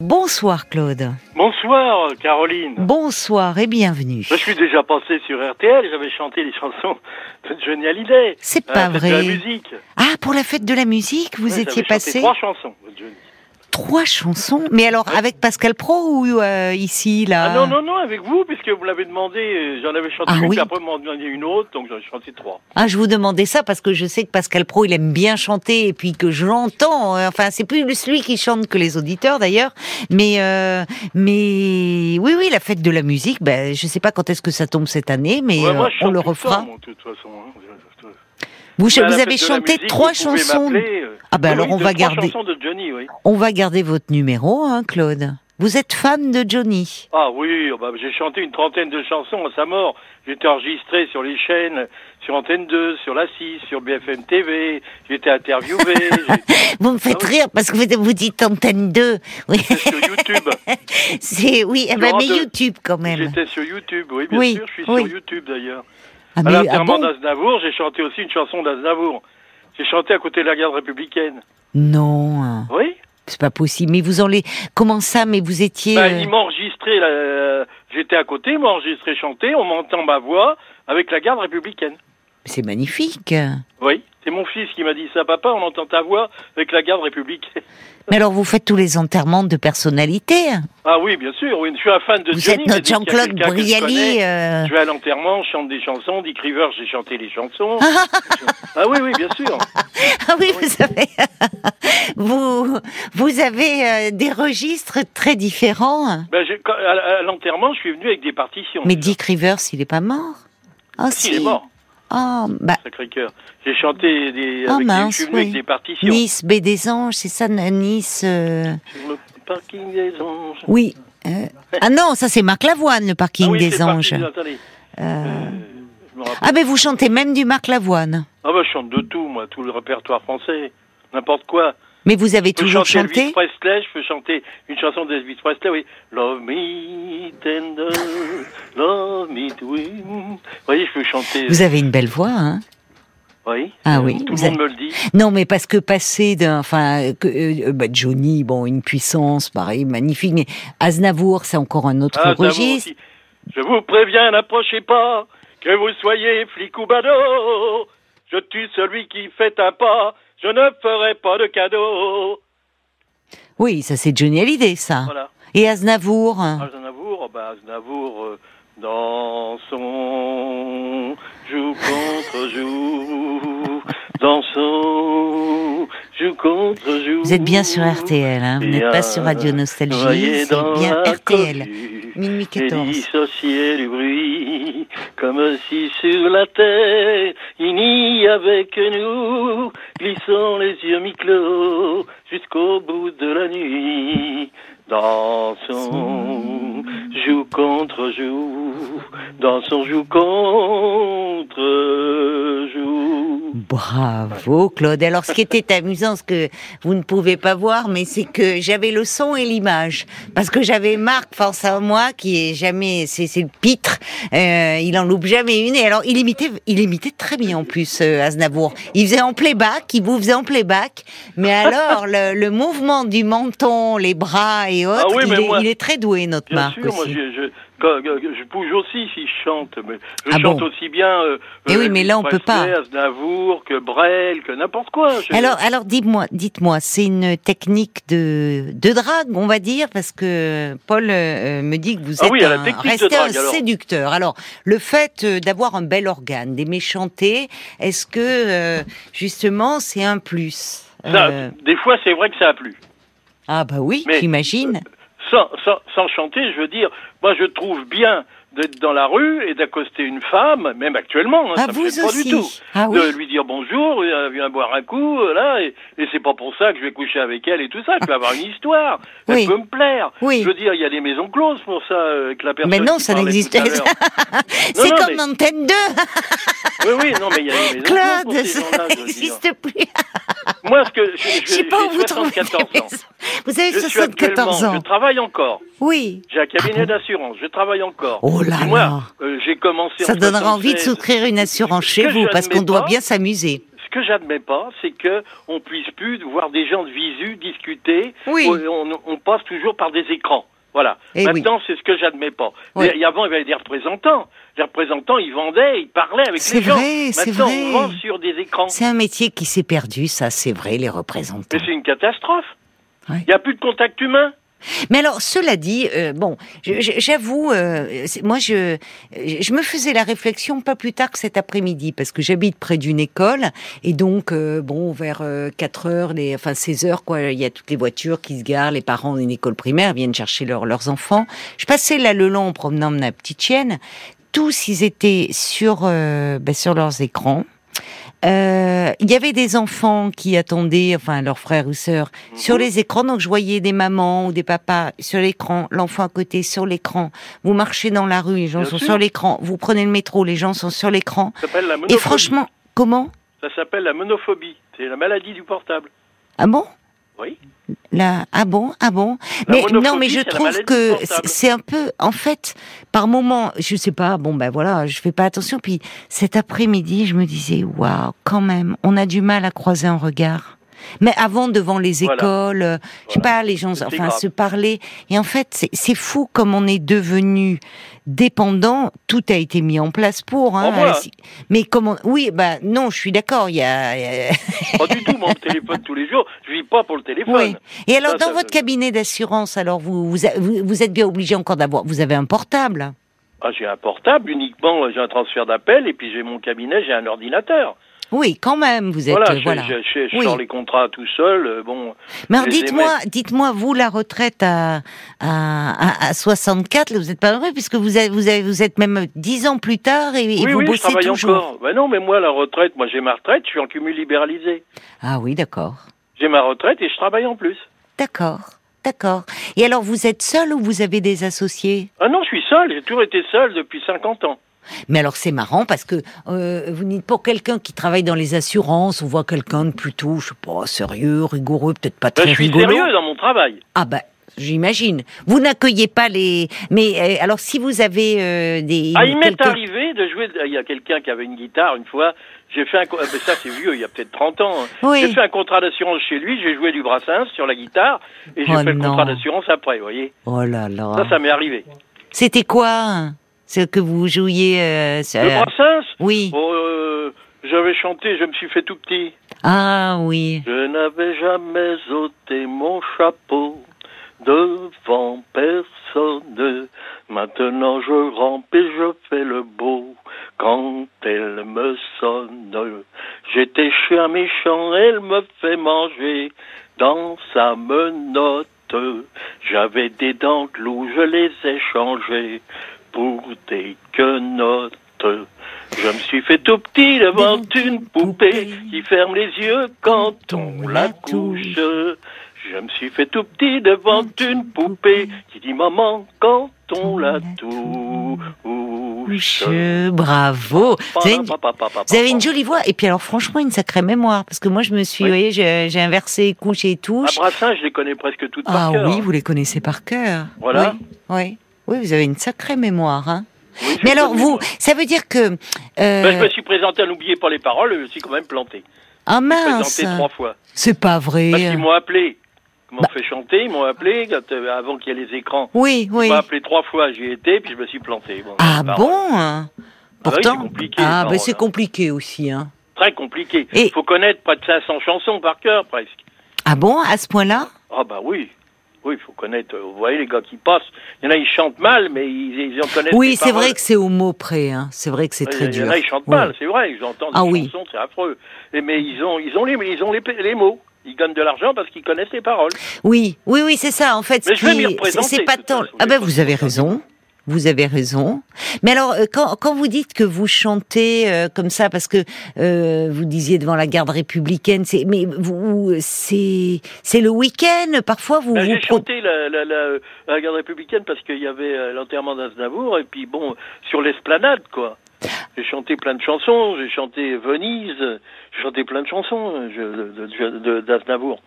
Bonsoir Claude. Bonsoir Caroline. Bonsoir et bienvenue. Je suis déjà passé sur RTL, j'avais chanté les chansons de Johnny Hallyday. C'est à pas la fête de vrai. la musique. Ah, pour la fête de la musique, vous Ouais, étiez passé trois chansons de Johnny. Trois chansons. Mais alors avec Pascal Pro ou euh, ici là Ah non, non, non, avec vous, puisque vous l'avez demandé, euh, j'en avais chanté Ah une, oui. après vous m'en demandez une autre, donc j'en ai chanté trois. Ah, je vous demandais ça parce que je sais que Pascal Pro, il aime bien chanter et puis que je l'entends. euh, Enfin, c'est plus celui qui chante que les auditeurs d'ailleurs. Mais, euh, mais oui, oui, la fête de la musique. Ben, je sais pas quand est-ce que ça tombe cette année, mais Ouais, moi, euh, on le refera. temps, moi, de toute façon. hein. Vous, fête avez chanté musique, trois chansons. Ah ben oui, alors oui, on va garder, de Johnny, oui. on va garder votre numéro, hein, Claude. Vous êtes fan de Johnny. Ah oui, oh bah, j'ai chanté une trentaine de chansons à sa mort. J'ai été enregistré sur les chaînes, sur Antenne 2, sur la 6, sur BFM TV. J'ai été interviewé. Vous me faites Ah oui. rire parce que vous, vous dites Antenne 2. Oui, J'étais sur YouTube. c'est oui, eh ben, mais YouTube quand même. J'étais sur YouTube, oui, bien Oui, sûr. Je suis oui. sur YouTube d'ailleurs. Ah, À ah bon d'Aznavour, j'ai chanté aussi une chanson d'Aznavour. J'ai chanté à côté de la garde républicaine. Non, Oui c'est pas possible. Mais vous en les... Comment ça Mais vous étiez... bah, euh, Ils m'ont enregistré, là, j'étais à côté, ils enregistré chanter, on m'entend ma voix avec la garde républicaine. C'est magnifique. Oui, c'est mon fils qui m'a dit ça, papa, on entend ta voix avec la garde républicaine. Mais alors vous faites tous les enterrements de personnalités. Ah oui, bien sûr, oui, je suis un fan de Vous Johnny. êtes notre Jean-Claude je Brialy. connais, euh, Je vais à l'enterrement, je chante des chansons, Dick Rivers, j'ai chanté les chansons. ah oui, oui, bien sûr. Ah oui, vous savez, vous, vous avez euh, des registres très différents. Ben, quand- à, à l'enterrement, je suis venu avec des partitions. Mais Dick Rivers, il est pas mort Ah Si, il est mort, Oh, bah, Sacré-Cœur. J'ai chanté des, Ah, avec mince, oui. avec des partitions. Nice, Baie des Anges, c'est ça, Nice euh, Sur le parking des anges. Oui. euh, Ah non, ça c'est Marc Lavoine, le parking ah oui, des Anges. parking- Euh, rappelle. Ah ben vous chantez même du Marc Lavoine. Ah ben, je chante de tout, moi, tout le répertoire français, n'importe quoi. Mais vous avez toujours chanté Elvis Presley, je peux chanter une chanson d'Elvis Presley, oui. Love me tender, love. Vous voyez, je peux chanter. Vous avez une belle voix, hein Oui. Ah oui, Tout vous le monde avez- me le dit. Non, mais parce que passer d'un, enfin, que, euh, bah, Johnny, bon, une puissance, pareil, magnifique, mais Aznavour, c'est encore un autre Aznavour registre. aussi. Je vous préviens, n'approchez pas, que vous soyez flic ou badaud. Je tue celui qui fait un pas, je ne ferai pas de cadeau. Oui, ça c'est Johnny Hallyday, ça. Voilà. Et Aznavour. Aznavour, bah Aznavour, euh, dans son joue contre joue, dans son joue contre joue. Vous êtes bien sur RTL, hein, vous Et n'êtes pas sur Radio Nostalgie, c'est bien RTL. Minuit Et 14. dissocié du bruit, comme si sur la terre il n'y avait que nous, glissons les yeux mi-clos jusqu'au bout de la nuit. Dans son joue contre joue, dans son joue contre joue. Bravo Claude. Alors ce qui était amusant, ce que vous ne pouvez pas voir, mais c'est que j'avais le son et l'image, parce que j'avais Marc face à moi qui est jamais, c'est c'est le pitre, euh, il en loupe jamais une. Et alors il imitait, il imitait très bien en plus euh, Aznavour. Il faisait en playback, il vous faisait en playback, mais alors le, le mouvement du menton, les bras et autres, Ah oui, il, est, moi- il est très doué notre Bien Marc sûr, moi je, je, quand- je bouge aussi si je chante, mais je Ah chante bon aussi bien. Euh, Eh oui, euh, mais là, on peut Presley, pas. Aznavour, que Brel, que n'importe quoi. Alors, alors dites-moi, dites-moi, c'est une technique de, de drague, on va dire, parce que Paul euh, me dit que vous Ah êtes oui, à la un, restez drague, un alors. séducteur. Alors, le fait euh, d'avoir un bel organe, d'aimer chanter, est-ce que euh, justement c'est un plus ça, Euh, Des fois, c'est vrai que ça a plu. Ah bah oui, j'imagine. Sans, sans, sans chanter, je veux dire, moi je trouve bien d'être dans la rue et d'accoster une femme, même actuellement, hein, Ah ça vous me fait pas du tout. Ah oui. De lui dire bonjour, euh, viens boire un coup, euh, là, et, et c'est pas pour ça que je vais coucher avec elle et tout ça, je vais avoir une histoire, elle Oui. peut me plaire. Oui. Je veux dire, il y a des maisons closes pour ça, euh, avec la personne Mais non, ça n'existe l'heure. C'est comme mais- Antenne 2 Oui, oui, non, mais il y a des maisons closes pour Claude, ces ça n'existe plus. Moi, ce que je, je, Je sais pas où vous trouvez 74 les ans. Vous avez Je suis 74 actuellement, ans. je travaille encore. Oui. J'ai un cabinet d'assurance, je travaille encore. Oh là moi, là. euh, j'ai commencé Ça en donnera envie de 76. souscrire une assurance chez vous parce qu'on doit bien s'amuser. ce que j'admets pas, c'est que on puisse plus voir des gens de visu discuter. Oui. On, on passe toujours par des écrans. Voilà. Eh Maintenant, c'est ce que j'admets pas. Oui. Et avant, il y avait des représentants. Les représentants, ils vendaient, ils parlaient avec C'est les gens. vrai, c'est Maintenant, vrai. on vend sur des écrans. C'est un métier qui s'est perdu, ça, c'est vrai, les représentants. Mais c'est une catastrophe. Ouais. Il n'y a plus de contact humain. Mais alors, cela dit, euh, bon, j'avoue, euh, moi, je, me faisais la réflexion pas plus tard que cet après-midi, parce que j'habite près d'une école, et donc, euh, bon, vers euh, 4 heures, les, enfin 16 heures, quoi, il y a toutes les voitures qui se garent, les parents d'une école primaire viennent chercher leurs enfants. Je passais là le long en promenant ma petite chienne. Tous, ils étaient sur, ben, sur leurs écrans. Euh, Il y avait des enfants qui attendaient, enfin leurs frères ou sœurs, sur les écrans. Donc je voyais des mamans ou des papas sur l'écran, l'enfant à côté sur l'écran. Vous marchez dans la rue, les gens Bien sont sûr. sur l'écran. Vous prenez le métro, les gens sont sur l'écran. Ça s'appelle la Et franchement, comment? Ça s'appelle la monophobie. C'est la maladie du portable. Ah bon? Oui. Là, ah bon, ah bon. La Mais non, mais je trouve que c'est un peu, en fait, par moment, je sais pas, bon ben voilà, je fais pas attention. Puis cet après-midi, je me disais, waouh, quand même, on a du mal à croiser un regard. Mais avant, devant les Voilà. écoles, euh, je sais pas, les gens, enfin, grave. se parler. Et en fait, c'est- fou comme on est devenu dépendant. Tout a été mis en place pour. Hein, voilà. Mais comment Oui, bah non, je suis d'accord. Il y a. Pas du tout, mon téléphone tous les jours. Je vis pas pour le téléphone. Oui. Et alors, Ça, dans ça, votre ça- cabinet d'assurance, alors vous, vous, vous êtes bien obligé encore d'avoir. Vous avez un portable? Ah, j'ai un portable uniquement, j'ai un transfert d'appel et puis j'ai mon cabinet, j'ai un ordinateur. Oui, quand même. Vous êtes. voilà, euh, je, voilà. je, je- je Oui. sors les contrats tout seul. euh, bon, Mais je dites-moi, dites-moi, vous la retraite à à, à, à 64, là, vous n'êtes pas heureux puisque vous avez, vous avez, vous êtes même 10 ans plus tard et, et oui, vous oui, je bossez travaille toujours. encore. Ben non, mais moi, la retraite, moi j'ai ma retraite, je suis en cumul libéralisé. Ah oui, d'accord, J'ai ma retraite et je travaille en plus. d'accord, d'accord. Et alors, vous êtes seul ou vous avez des associés? Ah non, je suis seul, j'ai toujours été seul depuis 50 ans. Mais alors c'est marrant parce que euh, vous dites pour quelqu'un qui travaille dans les assurances, on voit quelqu'un de plutôt, je sais pas, sérieux, rigoureux, peut-être pas Ben, très je suis rigolo. sérieux dans mon travail. Ah ben, j'imagine. Vous n'accueillez pas les. Mais euh, alors si vous avez euh, des. Ah, il m'est arrivé de jouer. Il y a quelqu'un qui avait une guitare une fois. J'ai fait un. ah, mais ça, c'est vieux, il y a peut-être 30 ans. hein. Oui. J'ai fait un contrat d'assurance chez lui. J'ai joué du brassens sur la guitare et j'ai Oh fait le non. contrat d'assurance après. Vous voyez. Oh là là. Ça, ça m'est arrivé. C'était quoi hein, ce que vous jouiez euh, Le brassens. Oui. oh, euh, J'avais chanté. Je me suis fait tout petit. Ah oui. Je n'avais jamais ôté mon chapeau devant personne. Maintenant je rampe et je fais le beau quand elle me sonne. J'étais chien méchant, elle me fait manger dans sa menotte. J'avais des dents de loup, je les ai changées pour des quenottes. Je me suis fait tout petit devant une poupée qui ferme les yeux quand on la touche. Je me suis fait tout petit devant une poupée qui dit maman quand on la touche. Bravo. Vous avez, une, vous avez une jolie voix et puis alors franchement une sacrée mémoire parce que moi je me suis, Oui. vous voyez, j'ai inversé couche et À touche. Brassin, je les connais presque toutes Ah par cœur. oui, vous les connaissez par cœur. Voilà. Oui, oui, Oui, vous avez une sacrée mémoire. Hein. Oui, je Mais alors vous, ça veut dire que euh, Ben, je me suis présenté à n'oubliez pas les paroles, je me suis quand même planté. ah Présenté mince, trois fois. c'est pas vrai. Parce qu'ils m'ont appelé. Ils m'ont Bah. fait chanter, ils m'ont appelé quand, euh, avant qu'il y ait les écrans. Oui, Ils oui. m'ont appelé trois fois, j'y étais, puis je me suis planté. Bon, Ah bon hein Ah oui, Pourtant, c'est compliqué, ah ben c'est hein. compliqué aussi. Hein. Très compliqué. Il Et- faut connaître près de 500 chansons par cœur, presque. Ah bon, à ce point-là? Ah bah oui. Oui, il faut connaître. euh, Vous voyez les gars qui passent. Il y en a, ils chantent mal, mais ils, ils en connaissent Oui, c'est vrai que c'est au mot près. Hein. C'est vrai que c'est très il y en dur. a, ils chantent Ouais. mal, c'est vrai. Ils entendent Ah des oui. chansons, c'est affreux. Et, mais ils ont, ils ont les, ils ont les, les mots. Ils gagnent de l'argent parce qu'ils connaissent les paroles. Oui, oui, oui, c'est ça. En fait, ce c'est c'est pas tant. Ah ben, vous avez raison. Vous avez raison. Mais alors, euh, quand, quand vous dites que vous chantez euh, comme ça, parce que euh, vous disiez devant la garde républicaine, c'est mais vous c'est c'est le week-end. Parfois, vous Ben, vous J'ai chanté la, la, la, la garde républicaine parce qu'il y avait l'enterrement d'Aznavour et puis bon, sur l'esplanade quoi. J'ai chanté plein de chansons, j'ai chanté Venise, j'ai chanté plein de chansons d'Aznavour.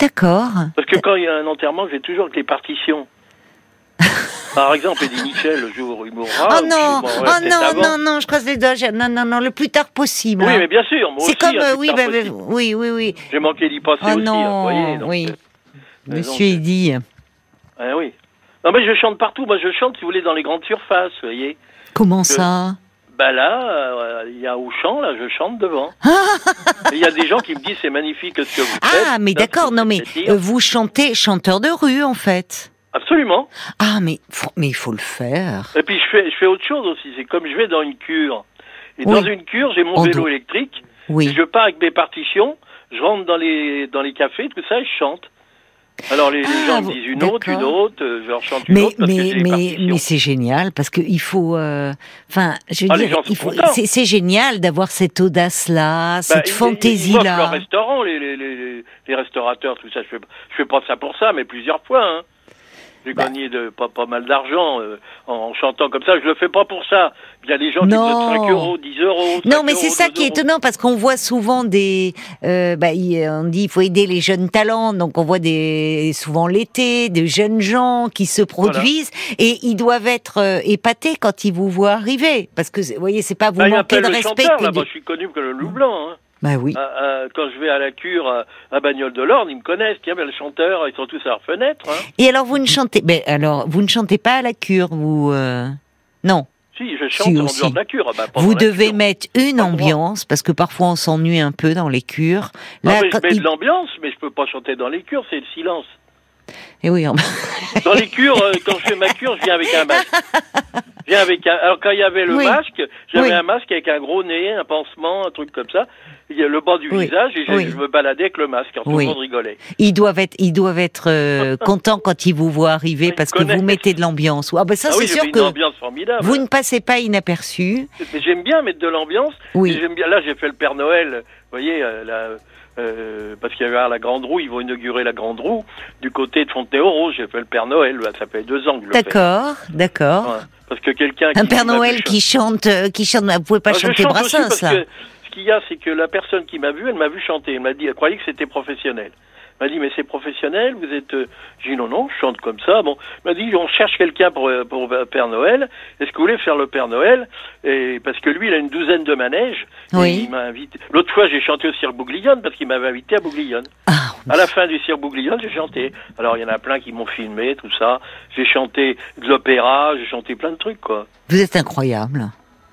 D'accord. Parce que quand il y a un enterrement, j'ai toujours les partitions. Par exemple, Eddie Mitchell, le jour où il mourra. Oh non, oh non, non, non, je croise les doigts. Non, non, non, le plus tard possible. Oui, hein. mais bien sûr. C'est comme, hein, euh, oui, bah, bah, oui, oui, oui. J'ai manqué d'y passer Oh aussi, hein, non, vous voyez. donc, oui. euh, Monsieur donc, Eddy. ah oui. Non, mais je chante partout. Moi, je chante, si vous voulez, dans les grandes surfaces, vous voyez. Comment ça Bah là, euh, il y a Auchan, là, je chante devant. Il y a des gens qui me disent c'est magnifique ce que vous faites. Ah, mais d'accord, non, mais euh, vous chantez chanteur de rue, en fait. Absolument. Ah, mais, mais il faut le faire. Et puis je fais, je fais autre chose aussi. C'est comme je vais dans une cure. Et Oui. dans une cure, j'ai mon vélo électrique. Oui. Je pars avec mes partitions. Je rentre dans les dans les cafés, tout ça, et je chante. Alors les, les Ah, gens vous- disent une autre, une autre. euh, Je leur chante une Mais, autre parce mais, mais, mais c'est génial parce que il faut, euh, enfin, je veux Ah, dire, c'est, génial d'avoir cette audace-là, Bah, cette fantaisie-là. restaurant, les, les, les, les restaurateurs, tout ça. Je fais, je fais pas ça pour ça, mais plusieurs fois. Hein. J'ai Bah. gagné de, pas, pas mal d'argent euh, en, en chantant comme ça. Je le fais pas pour ça. Il y a des gens qui donnent 5 euros, 10 euros. 5 Non, mais c'est ça 2 qui est étonnant parce qu'on voit souvent des, euh, bah, on dit il faut aider les jeunes talents, donc on voit des souvent l'été de jeunes gens qui se produisent et ils doivent être euh, épatés quand ils vous voient arriver parce que vous voyez c'est pas vous Bah, manquer de respect. chanteur, là. Moi, je suis connu comme le loup blanc. Hein. Bah oui. Ah, ah, quand je vais à la cure à, à Bagnole de l'Orne, ils me connaissent. Tiens, mais le chanteur, ils sont tous à leur fenêtre. Hein. Et alors vous ne chantez, mais alors vous ne chantez pas à la cure, vous euh, Non. Si, je chante Si, en dehors de la cure. Ah, bah, Vous la devez cure. mettre une Pas ambiance parce que parfois on s'ennuie un peu dans les cures. Non, Là, mais quand je mets il- de l'ambiance, mais je peux pas chanter dans les cures, c'est le silence. Eh oui, Dans les cures, euh, quand je fais ma cure, je viens avec un masque. Avec un... Alors quand il y avait le Oui. masque, j'avais Oui. un masque avec un gros nez, un pansement, un truc comme ça. Il y a le bas du Oui. visage et je, me baladais avec le masque. Alors tout le monde rigolait. ils doivent être, ils doivent être euh, contents quand ils vous voient arriver parce que vous mettez de l'ambiance. Ah ben ça ah c'est sûr que vous ne passez pas inaperçu. J'aime bien mettre de l'ambiance. Oui. Bien. Là, j'ai fait le Père Noël. Vous voyez, euh, là, euh, parce qu'il y avait la Grande Roue, ils vont inaugurer la Grande Roue du côté de Fontenay-aux-Roses. J'ai fait le Père Noël. là, Ça fait deux ans que je le fais. D'accord, d'accord. Ouais. Parce que quelqu'un Un qui Père Noël qui chante, euh, qui chante. Vous pouvez pas Ah, chanter chante Brassens là. que ce qu'il y a, c'est que la personne qui m'a vu, elle m'a vu chanter. Elle m'a dit, elle croyait que c'était professionnel. M'a dit, mais c'est professionnel, vous êtes... euh, J'ai dit, non, non, je chante comme ça. Bon, m'a dit, on cherche quelqu'un pour, euh, pour Père Noël. Est-ce que vous voulez faire le Père Noël et Parce que lui, il a une douzaine de manèges. Et Oui. il m'a invité. L'autre fois, j'ai chanté au Cirque Bouglione parce qu'il m'avait invité à Bouglione. Ah, À la fin du Cirque Bouglione, j'ai chanté. Alors, il y en a plein qui m'ont filmé, tout ça. J'ai chanté de l'opéra, j'ai chanté plein de trucs, quoi. vous êtes incroyable.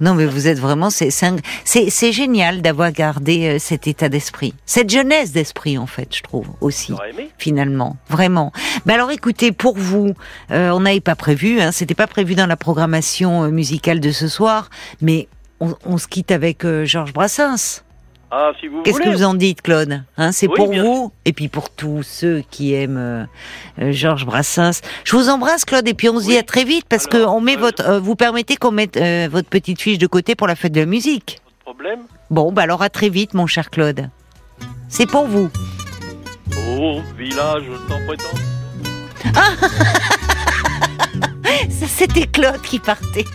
Non mais vous êtes vraiment, c'est c'est génial d'avoir gardé euh, cet état d'esprit, cette jeunesse d'esprit en fait, je trouve aussi. Aimé. finalement, vraiment. Mais alors écoutez, pour vous, euh, on n'avait pas prévu, hein, c'était pas prévu dans la programmation euh, musicale de ce soir, mais on, on se quitte avec euh, Georges Brassens. Ah, si vous Qu'est-ce que vous en dites, Claude hein, C'est Oui, pour vous et puis pour tous ceux qui aiment euh, euh, Georges Brassens. Je vous embrasse, Claude, et puis on se dit à très vite parce que on met euh, votre, euh, vous permettez qu'on mette votre petite fiche de côté pour la fête de la musique. Problème? Bon, bah alors à très vite, mon cher Claude. C'est pour vous. Au village sans prétend. Ça, c'était Claude qui partait.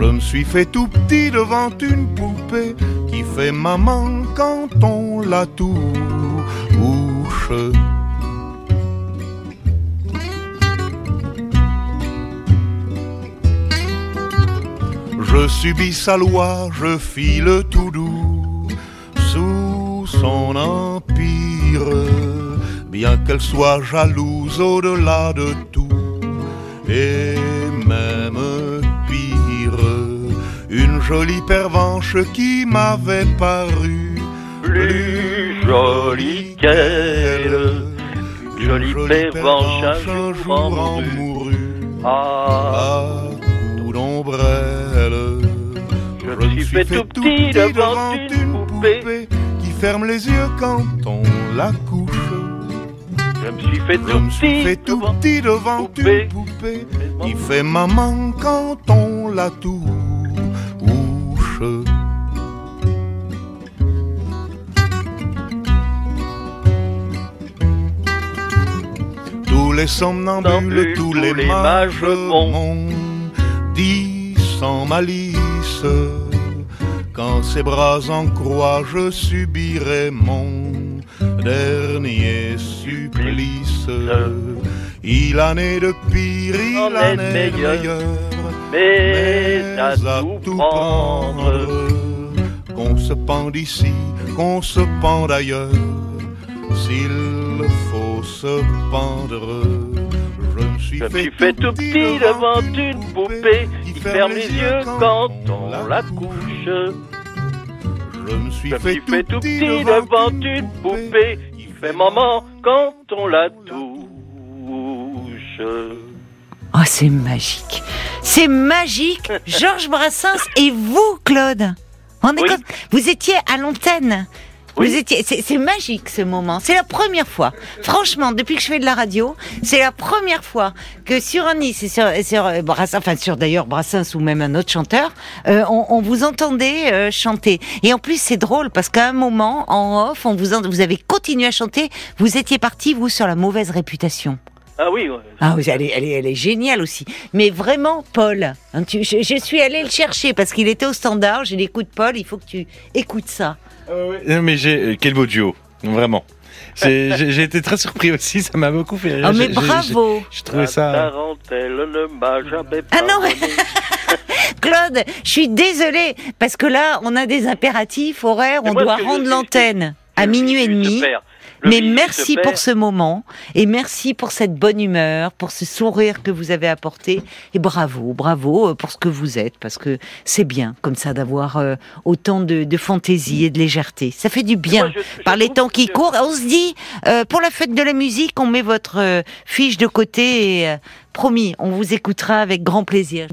Je me suis fait tout petit devant une poupée qui fait maman quand on la touche. Je subis sa loi, je file tout doux sous son empire, bien qu'elle soit jalouse au-delà de tout, jolie pervenche qui m'avait paru Plus jolie qu'elle. Jolie pervenche un jour en mourut. Ah, à coup d'ombrelle. Je me suis fait tout petit devant une poupée. qui ferme les yeux quand on la couche. je me suis fait Je tout me suis petit fait tout devant petit devant poupée. une poupée qui fait maman quand on la touche. Tous les somnambules, tous les mages m'ont dit sans malice Quand ses bras en croix je subirai mon dernier supplice. Il en est de pire, il En est de meilleur. Meilleur Mais à tout prendre. Qu'on se pende ici, qu'on se pende ailleurs S'il faut se pendre Je me suis Je fait, suis fait tout petit devant une poupée qui ferme les yeux quand on la couche. Je me suis fait, suis fait tout petit devant une poupée qui fait maman quand on la touche. Oh, c'est magique. C'est magique. Georges Brassens et vous, Claude. Oui. compte? Vous étiez à l'antenne. Oui. Vous étiez, c'est magique ce moment. C'est la première fois. Franchement, depuis que je fais de la radio, c'est la première fois que sur un Nice et sur, sur euh, Brassens, enfin sur d'ailleurs Brassens ou même un autre chanteur, euh, on, on vous entendait euh, chanter. Et en plus, c'est drôle parce qu'à un moment, en off, on vous, en- vous avez continué à chanter. Vous étiez parti vous sur la mauvaise réputation. Ah oui, ouais. Ah oui, elle est, elle, est, elle est géniale aussi. Mais vraiment, Paul, hein, tu- je, je suis allée le chercher parce qu'il était au standard. J'ai dit, écoute, Paul, il faut que tu écoutes ça. Non, mais j'ai euh, quel beau duo, vraiment. J'ai j'ai- j'ai été très surpris aussi, ça m'a beaucoup fait rire. Ah, mais J'ai- bravo, J'ai trouvé La ça. tarentelle ne m'a jamais Ah non. Claude. Je suis désolée parce que là, on a des impératifs horaires. On doit je rendre l'antenne à minuit et demi. Mais merci pour ce moment et merci pour cette bonne humeur, pour ce sourire que vous avez apporté et bravo, bravo euh, pour ce que vous êtes parce que c'est bien comme ça d'avoir euh, autant de, de fantaisie et de légèreté. Ça fait du bien Moi, je- je par les temps qui que- courent. On se dit euh, pour la fête de la musique, on met votre euh, fiche de côté et euh, promis, on vous écoutera avec grand plaisir.